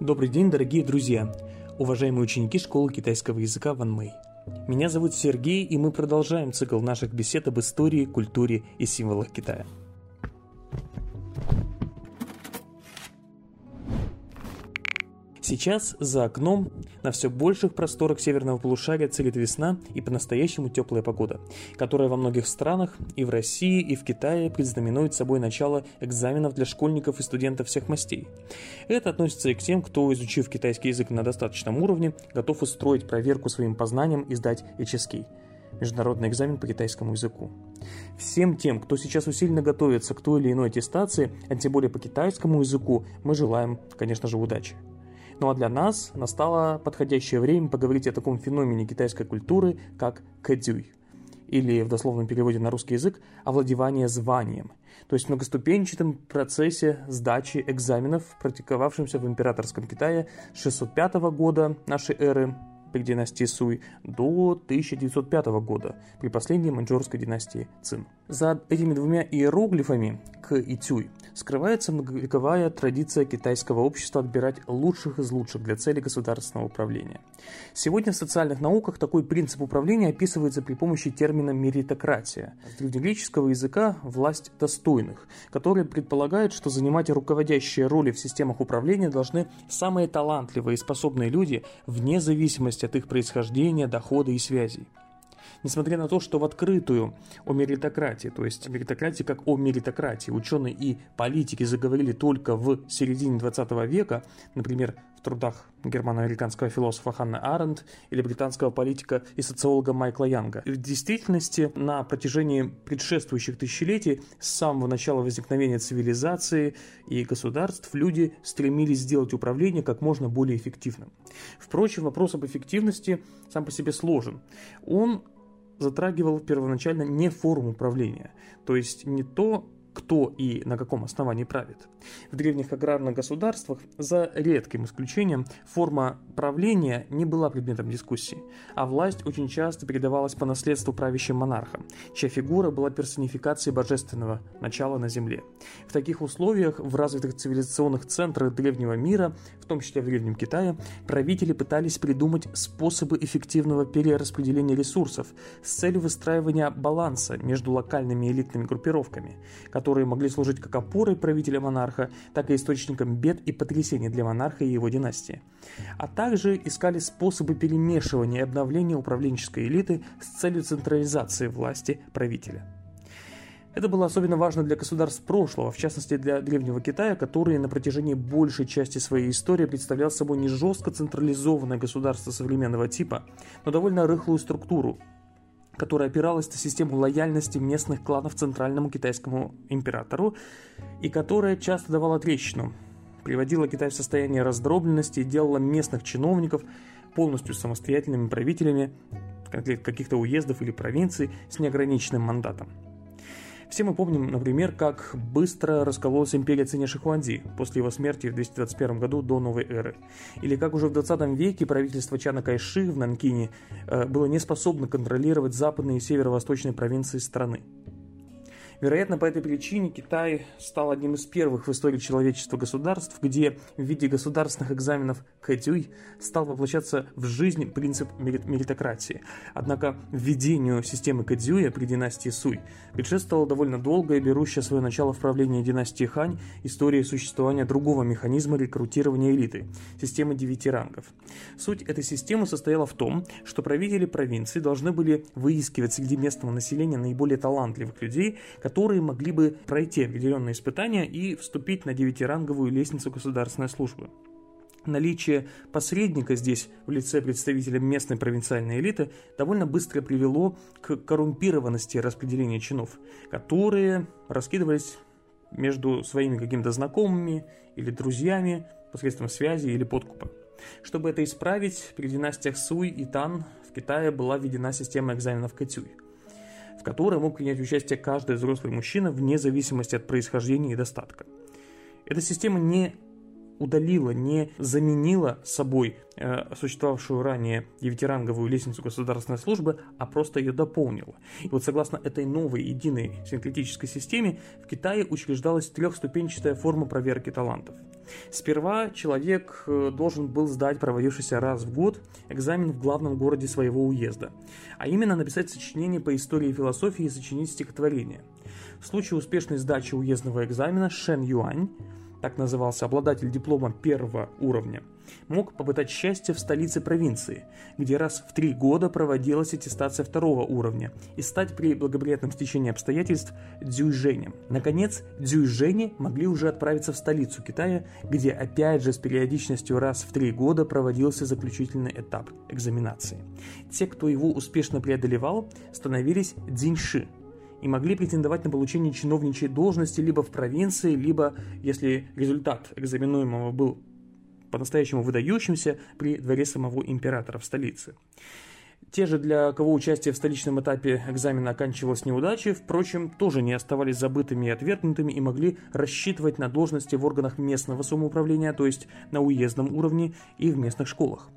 Добрый день, дорогие друзья, уважаемые ученики школы китайского языка Ван Мэй. Меня зовут Сергей, и мы продолжаем цикл наших бесед об истории, культуре и символах Китая. Сейчас за окном на все больших просторах северного полушария царит весна и по-настоящему теплая погода, которая во многих странах и в России, и в Китае предзнаменует собой начало экзаменов для школьников и студентов всех мастей. Это относится и к тем, кто, изучив китайский язык на достаточном уровне, готов устроить проверку своим познаниям и сдать HSK международный экзамен по китайскому языку. Всем тем, кто сейчас усиленно готовится к той или иной аттестации, а тем более по китайскому языку, мы желаем, конечно же, удачи. Ну а для нас настало подходящее время поговорить о таком феномене китайской культуры, как кэдзюй или в дословном переводе на русский язык овладевание званием, то есть многоступенчатом процессе сдачи экзаменов, практиковавшемся в императорском Китае с 605 года нашей эры при династии Суй до 1905 года при последней маньчжурской династии Цин. За этими двумя иероглифами и тюй скрывается многовековая традиция китайского общества отбирать лучших из лучших для цели государственного управления. Сегодня в социальных науках такой принцип управления описывается при помощи термина меритократия. С древнегреческого языка власть достойных, который предполагает, что занимать руководящие роли в системах управления должны самые талантливые и способные люди вне зависимости от их происхождения, дохода и связей несмотря на то, что в открытую о меритократии, то есть о меритократии как о меритократии, ученые и политики заговорили только в середине 20 века, например, в трудах германо-американского философа Ханна Аренд или британского политика и социолога Майкла Янга. В действительности на протяжении предшествующих тысячелетий с самого начала возникновения цивилизации и государств люди стремились сделать управление как можно более эффективным. Впрочем, вопрос об эффективности сам по себе сложен. Он затрагивал первоначально не форму управления, то есть не то, кто и на каком основании правит. В древних аграрных государствах, за редким исключением, форма правления не была предметом дискуссии, а власть очень часто передавалась по наследству правящим монархам, чья фигура была персонификацией божественного начала на земле. В таких условиях в развитых цивилизационных центрах древнего мира, в том числе в Древнем Китае, правители пытались придумать способы эффективного перераспределения ресурсов с целью выстраивания баланса между локальными элитными группировками, которые могли служить как опорой правителя монарха, так и источником бед и потрясений для монарха и его династии. А также искали способы перемешивания и обновления управленческой элиты с целью централизации власти правителя. Это было особенно важно для государств прошлого, в частности для Древнего Китая, который на протяжении большей части своей истории представлял собой не жестко централизованное государство современного типа, но довольно рыхлую структуру, которая опиралась на систему лояльности местных кланов центральному китайскому императору и которая часто давала трещину, приводила Китай в состояние раздробленности и делала местных чиновников полностью самостоятельными правителями каких-то уездов или провинций с неограниченным мандатом. Все мы помним, например, как быстро раскололась империя Циня Шихуанди после его смерти в 221 году до новой эры. Или как уже в 20 веке правительство Чана Кайши в Нанкине э, было не способно контролировать западные и северо-восточные провинции страны. Вероятно, по этой причине Китай стал одним из первых в истории человечества государств, где в виде государственных экзаменов Кэдюй стал воплощаться в жизнь принцип меритократии. Однако введению системы Кэдзюя при династии Суй предшествовала довольно долгая, берущая свое начало в правлении династии Хань, история существования другого механизма рекрутирования элиты – системы девяти рангов. Суть этой системы состояла в том, что правители провинции должны были выискивать среди местного населения наиболее талантливых людей, которые могли бы пройти определенные испытания и вступить на девятиранговую лестницу государственной службы. Наличие посредника здесь в лице представителя местной провинциальной элиты довольно быстро привело к коррумпированности распределения чинов, которые раскидывались между своими какими-то знакомыми или друзьями посредством связи или подкупа. Чтобы это исправить, при династиях Суй и Тан в Китае была введена система экзаменов Катюй – в которой мог принять участие каждый взрослый мужчина вне зависимости от происхождения и достатка. Эта система не удалила, не заменила собой э, существовавшую ранее девятиранговую лестницу государственной службы, а просто ее дополнила. И вот согласно этой новой единой синкретической системе в Китае учреждалась трехступенчатая форма проверки талантов. Сперва человек э, должен был сдать проводившийся раз в год экзамен в главном городе своего уезда, а именно написать сочинение по истории и философии и сочинить стихотворение. В случае успешной сдачи уездного экзамена Шен Юань так назывался обладатель диплома первого уровня, мог попытать счастье в столице провинции, где раз в три года проводилась аттестация второго уровня, и стать при благоприятном стечении обстоятельств дзюйженем. Наконец, дзюйжени могли уже отправиться в столицу Китая, где опять же с периодичностью раз в три года проводился заключительный этап экзаменации. Те, кто его успешно преодолевал, становились дзиньши – и могли претендовать на получение чиновничьей должности либо в провинции, либо, если результат экзаменуемого был по-настоящему выдающимся, при дворе самого императора в столице. Те же, для кого участие в столичном этапе экзамена оканчивалось неудачей, впрочем, тоже не оставались забытыми и отвергнутыми и могли рассчитывать на должности в органах местного самоуправления, то есть на уездном уровне и в местных школах.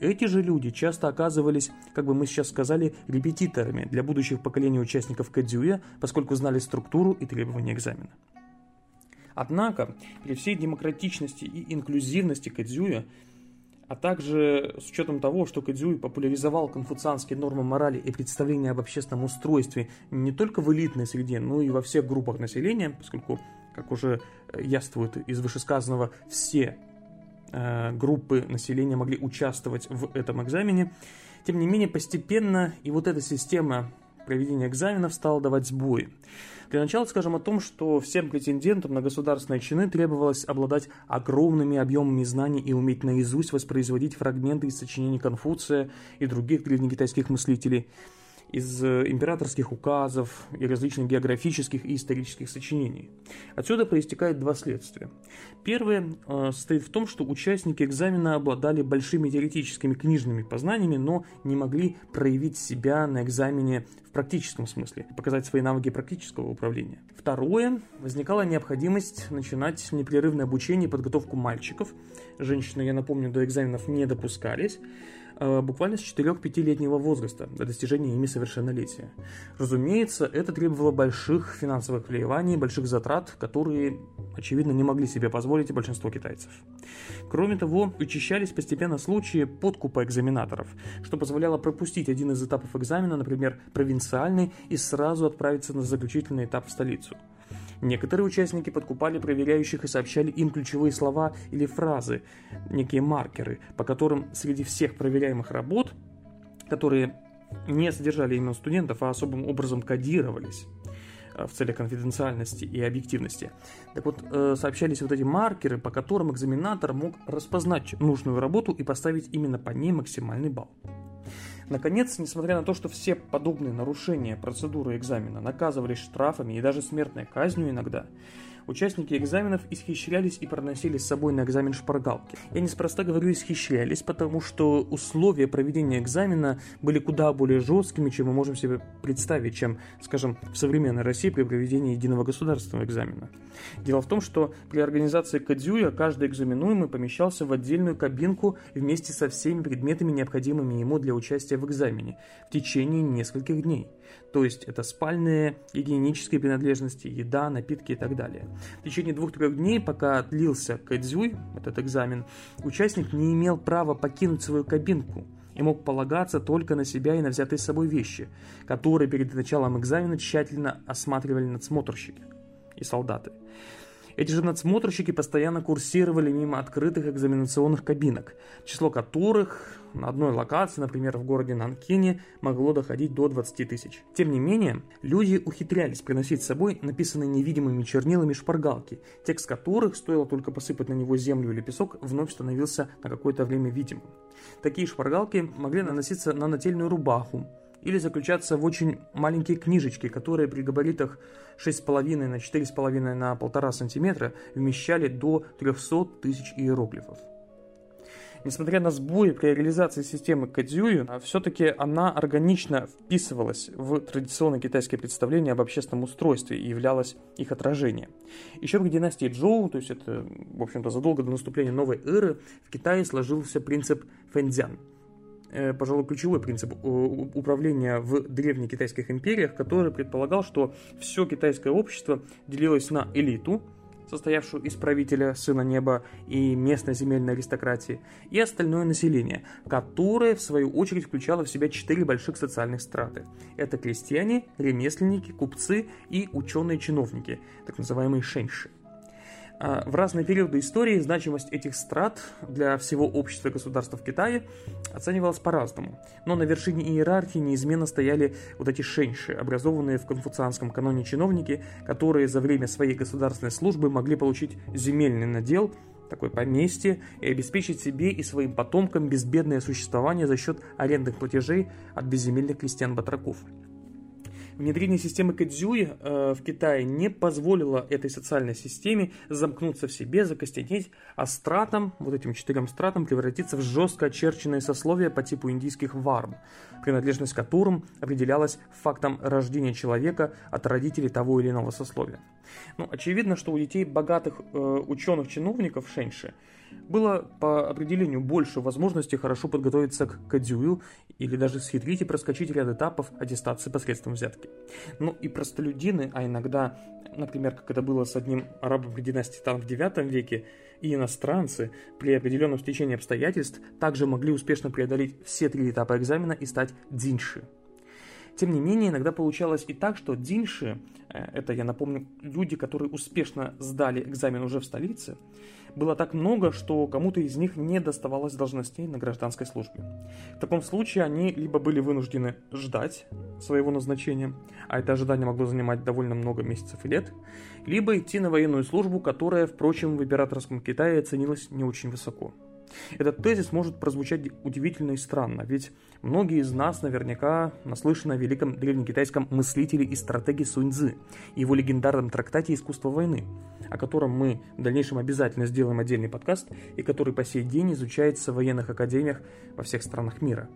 Эти же люди часто оказывались, как бы мы сейчас сказали, репетиторами для будущих поколений участников Кадзюя, поскольку знали структуру и требования экзамена. Однако, при всей демократичности и инклюзивности Кадзюя, а также с учетом того, что Кадзюй популяризовал конфуцианские нормы морали и представления об общественном устройстве не только в элитной среде, но и во всех группах населения, поскольку, как уже яствует из вышесказанного, все группы населения могли участвовать в этом экзамене. Тем не менее, постепенно и вот эта система проведения экзаменов стала давать сбои. Для начала скажем о том, что всем претендентам на государственные чины требовалось обладать огромными объемами знаний и уметь наизусть воспроизводить фрагменты из сочинений Конфуция и других древнекитайских мыслителей – из э, императорских указов и различных географических и исторических сочинений. Отсюда проистекает два следствия. Первое э, состоит в том, что участники экзамена обладали большими теоретическими книжными познаниями, но не могли проявить себя на экзамене в практическом смысле, показать свои навыки практического управления. Второе, возникала необходимость начинать непрерывное обучение и подготовку мальчиков. Женщины, я напомню, до экзаменов не допускались. Э, буквально с 4-5-летнего возраста до достижения ими совершеннолетия. Разумеется, это требовало больших финансовых вливаний, больших затрат, которые, очевидно, не могли себе позволить большинство китайцев. Кроме того, учащались постепенно случаи подкупа экзаменаторов, что позволяло пропустить один из этапов экзамена, например, провинциальный, и сразу отправиться на заключительный этап в столицу – Некоторые участники подкупали проверяющих и сообщали им ключевые слова или фразы, некие маркеры, по которым среди всех проверяемых работ, которые не содержали именно студентов, а особым образом кодировались э, в целях конфиденциальности и объективности. Так вот, э, сообщались вот эти маркеры, по которым экзаменатор мог распознать нужную работу и поставить именно по ней максимальный балл. Наконец, несмотря на то, что все подобные нарушения процедуры экзамена наказывались штрафами и даже смертной казнью иногда, Участники экзаменов исхищрялись и проносили с собой на экзамен шпаргалки. Я неспроста говорю исхищрялись, потому что условия проведения экзамена были куда более жесткими, чем мы можем себе представить, чем, скажем, в современной России при проведении единого государственного экзамена. Дело в том, что при организации Кадзюя каждый экзаменуемый помещался в отдельную кабинку вместе со всеми предметами, необходимыми ему для участия в экзамене, в течение нескольких дней. То есть это спальные, гигиенические принадлежности, еда, напитки и так далее. В течение двух-трех дней, пока длился кэдзюй, этот экзамен, участник не имел права покинуть свою кабинку и мог полагаться только на себя и на взятые с собой вещи, которые перед началом экзамена тщательно осматривали надсмотрщики и солдаты. Эти же надсмотрщики постоянно курсировали мимо открытых экзаменационных кабинок, число которых на одной локации, например, в городе Нанкине, могло доходить до 20 тысяч. Тем не менее, люди ухитрялись приносить с собой написанные невидимыми чернилами шпаргалки, текст которых, стоило только посыпать на него землю или песок, вновь становился на какое-то время видимым. Такие шпаргалки могли наноситься на нательную рубаху, или заключаться в очень маленькие книжечки, которые при габаритах 6,5 на 4,5 на 1,5 см вмещали до 300 тысяч иероглифов. Несмотря на сбои при реализации системы Кадзюю, все-таки она органично вписывалась в традиционное китайское представление об общественном устройстве и являлась их отражением. Еще в династии Джоу, то есть это, в общем-то, задолго до наступления новой эры, в Китае сложился принцип фэнзян – пожалуй, ключевой принцип э, управления в древних китайских империях, который предполагал, что все китайское общество делилось на элиту, состоявшую из правителя, сына неба и местной земельной аристократии, и остальное население, которое, в свою очередь, включало в себя четыре больших социальных страты. Это крестьяне, ремесленники, купцы и ученые-чиновники, так называемые шеньши. А, в разные периоды истории значимость этих страт для всего общества и государства в Китае оценивалась по-разному. Но на вершине иерархии неизменно стояли вот эти шеньши, образованные в конфуцианском каноне чиновники, которые за время своей государственной службы могли получить земельный надел, такое поместье, и обеспечить себе и своим потомкам безбедное существование за счет арендных платежей от безземельных крестьян-батраков. Внедрение системы Кэдзюи э, в Китае не позволило этой социальной системе замкнуться в себе, закостенеть, а стратам, вот этим четырем стратам, превратиться в жестко очерченные сословия по типу индийских варм, принадлежность которым определялась фактом рождения человека от родителей того или иного сословия. Ну, очевидно, что у детей богатых э, ученых-чиновников Шеньши было по определению больше возможностей хорошо подготовиться к кадзюю или даже схитрить и проскочить ряд этапов аттестации посредством взятки. Ну и простолюдины, а иногда, например, как это было с одним арабом при династии Тан в IX веке, и иностранцы при определенном стечении обстоятельств также могли успешно преодолеть все три этапа экзамена и стать динши – тем не менее, иногда получалось и так, что динши, э, это, я напомню, люди, которые успешно сдали экзамен уже в столице, было так много, что кому-то из них не доставалось должностей на гражданской службе. В таком случае они либо были вынуждены ждать своего назначения, а это ожидание могло занимать довольно много месяцев и лет, либо идти на военную службу, которая, впрочем, в императорском Китае ценилась не очень высоко. Этот тезис может прозвучать удивительно и странно, ведь многие из нас наверняка наслышаны о великом древнекитайском мыслителе и стратеге Суньцзы его легендарном трактате «Искусство войны», о котором мы в дальнейшем обязательно сделаем отдельный подкаст и который по сей день изучается в военных академиях во всех странах мира.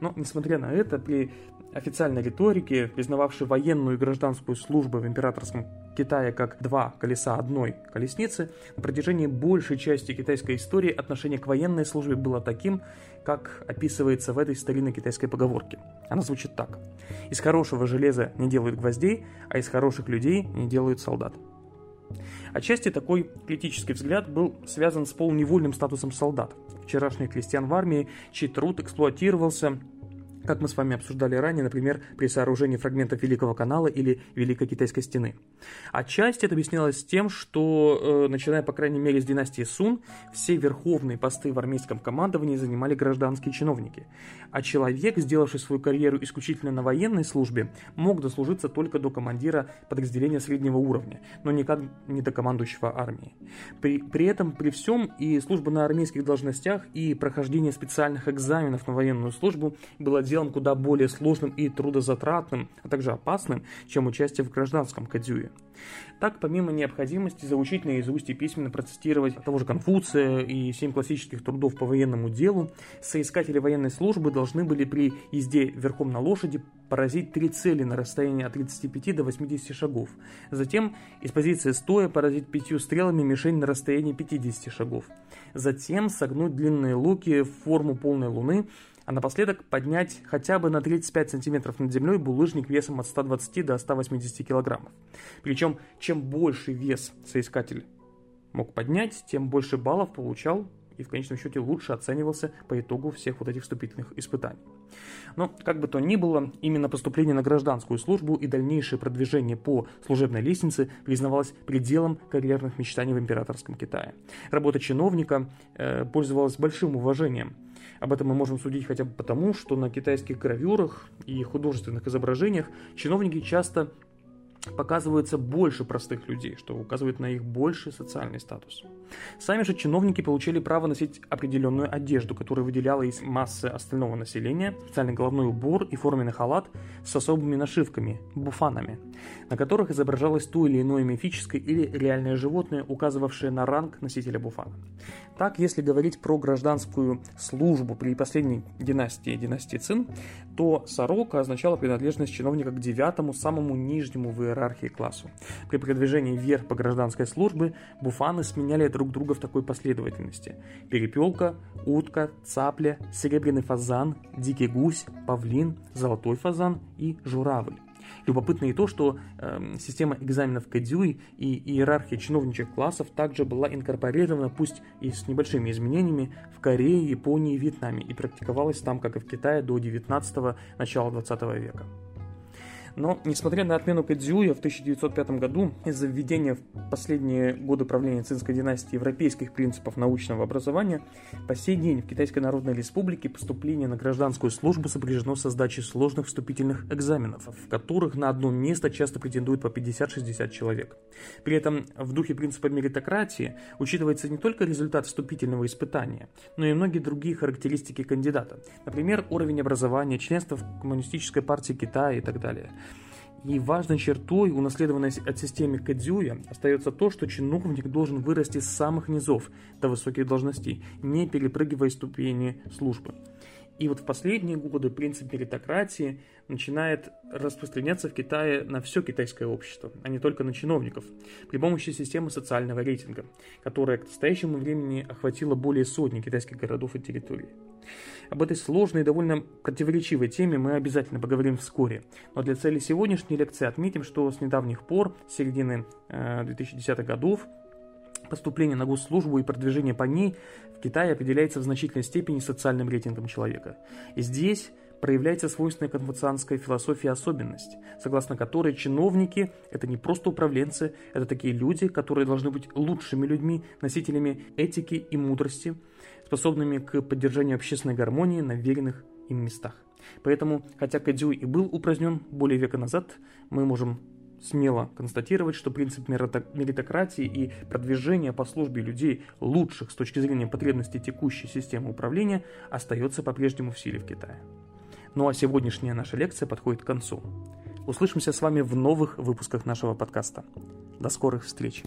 Но, несмотря на это, при официальной риторике, признававшей военную и гражданскую службу в императорском Китае как два колеса одной колесницы, на протяжении большей части китайской истории отношение к военной службе было таким, как описывается в этой старинной китайской поговорке. Она звучит так. «Из хорошего железа не делают гвоздей, а из хороших людей не делают солдат». Отчасти такой критический взгляд был связан с полуневольным статусом солдат, вчерашних крестьян в армии, чей труд эксплуатировался как мы с вами обсуждали ранее, например, при сооружении фрагментов Великого канала или Великой Китайской стены. Отчасти это объяснялось тем, что, э, начиная, по крайней мере, с династии Сун, все верховные посты в армейском командовании занимали гражданские чиновники, а человек, сделавший свою карьеру исключительно на военной службе, мог дослужиться только до командира подразделения среднего уровня, но никак не до командующего армией. При, при этом, при всем, и служба на армейских должностях, и прохождение специальных экзаменов на военную службу было делом делом куда более сложным и трудозатратным, а также опасным, чем участие в гражданском кадзюе. Так, помимо необходимости заучить наизусть и письменно процитировать того же Конфуция и семь классических трудов по военному делу, соискатели военной службы должны были при езде верхом на лошади поразить три цели на расстоянии от 35 до 80 шагов. Затем из позиции стоя поразить пятью стрелами мишень на расстоянии 50 шагов. Затем согнуть длинные луки в форму полной луны а напоследок поднять хотя бы на 35 сантиметров над землей булыжник весом от 120 до 180 килограммов. Причем, чем больше вес соискатель мог поднять, тем больше баллов получал и в конечном счете лучше оценивался по итогу всех вот этих вступительных испытаний. Но, как бы то ни было, именно поступление на гражданскую службу и дальнейшее продвижение по служебной лестнице признавалось пределом карьерных мечтаний в императорском Китае. Работа чиновника э, пользовалась большим уважением – об этом мы можем судить хотя бы потому, что на китайских гравюрах и художественных изображениях чиновники часто показывается больше простых людей, что указывает на их больший социальный статус. Сами же чиновники получили право носить определенную одежду, которая выделяла из массы остального населения, специальный головной убор и форменный халат с особыми нашивками – буфанами, на которых изображалось то или иное мифическое или реальное животное, указывавшее на ранг носителя буфана. Так, если говорить про гражданскую службу при последней династии, династии Цин, то сорока означала принадлежность чиновника к девятому, самому нижнему в иерархии классу. При продвижении вверх по гражданской службе буфаны сменяли друг друга в такой последовательности. Перепелка, утка, цапля, серебряный фазан, дикий гусь, павлин, золотой фазан и журавль. Любопытно и то, что э, система экзаменов Кадзюй и иерархия чиновничьих классов также была инкорпорирована, пусть и с небольшими изменениями, в Корее, Японии и Вьетнаме и практиковалась там, как и в Китае, до 19-го, начала 20 века. Но, несмотря на отмену Кэдзюя в 1905 году из-за введения в последние годы правления цинской династии европейских принципов научного образования, по сей день в Китайской Народной Республике поступление на гражданскую службу сопряжено со сдачей сложных вступительных экзаменов, в которых на одно место часто претендует по 50-60 человек. При этом в духе принципа меритократии учитывается не только результат вступительного испытания, но и многие другие характеристики кандидата. Например, уровень образования, членство в Коммунистической партии Китая и так далее. И важной чертой, унаследованной от системы Кадзюя, остается то, что чиновник должен вырасти с самых низов до высоких должностей, не перепрыгивая ступени службы. И вот в последние годы принцип меритократии начинает распространяться в Китае на все китайское общество, а не только на чиновников, при помощи системы социального рейтинга, которая к настоящему времени охватила более сотни китайских городов и территорий. Об этой сложной и довольно противоречивой теме мы обязательно поговорим вскоре, но для цели сегодняшней лекции отметим, что с недавних пор, с середины э, 2010-х годов, Поступление на госслужбу и продвижение по ней в Китае определяется в значительной степени социальным рейтингом человека. И здесь проявляется свойственная конфуцианская философия особенность, согласно которой чиновники – это не просто управленцы, это такие люди, которые должны быть лучшими людьми, носителями этики и мудрости, способными к поддержанию общественной гармонии на веренных им местах. Поэтому, хотя Кадзю и был упразднен более века назад, мы можем смело констатировать, что принцип меритократии и продвижения по службе людей лучших с точки зрения потребностей текущей системы управления остается по-прежнему в силе в Китае. Ну а сегодняшняя наша лекция подходит к концу. Услышимся с вами в новых выпусках нашего подкаста. До скорых встреч!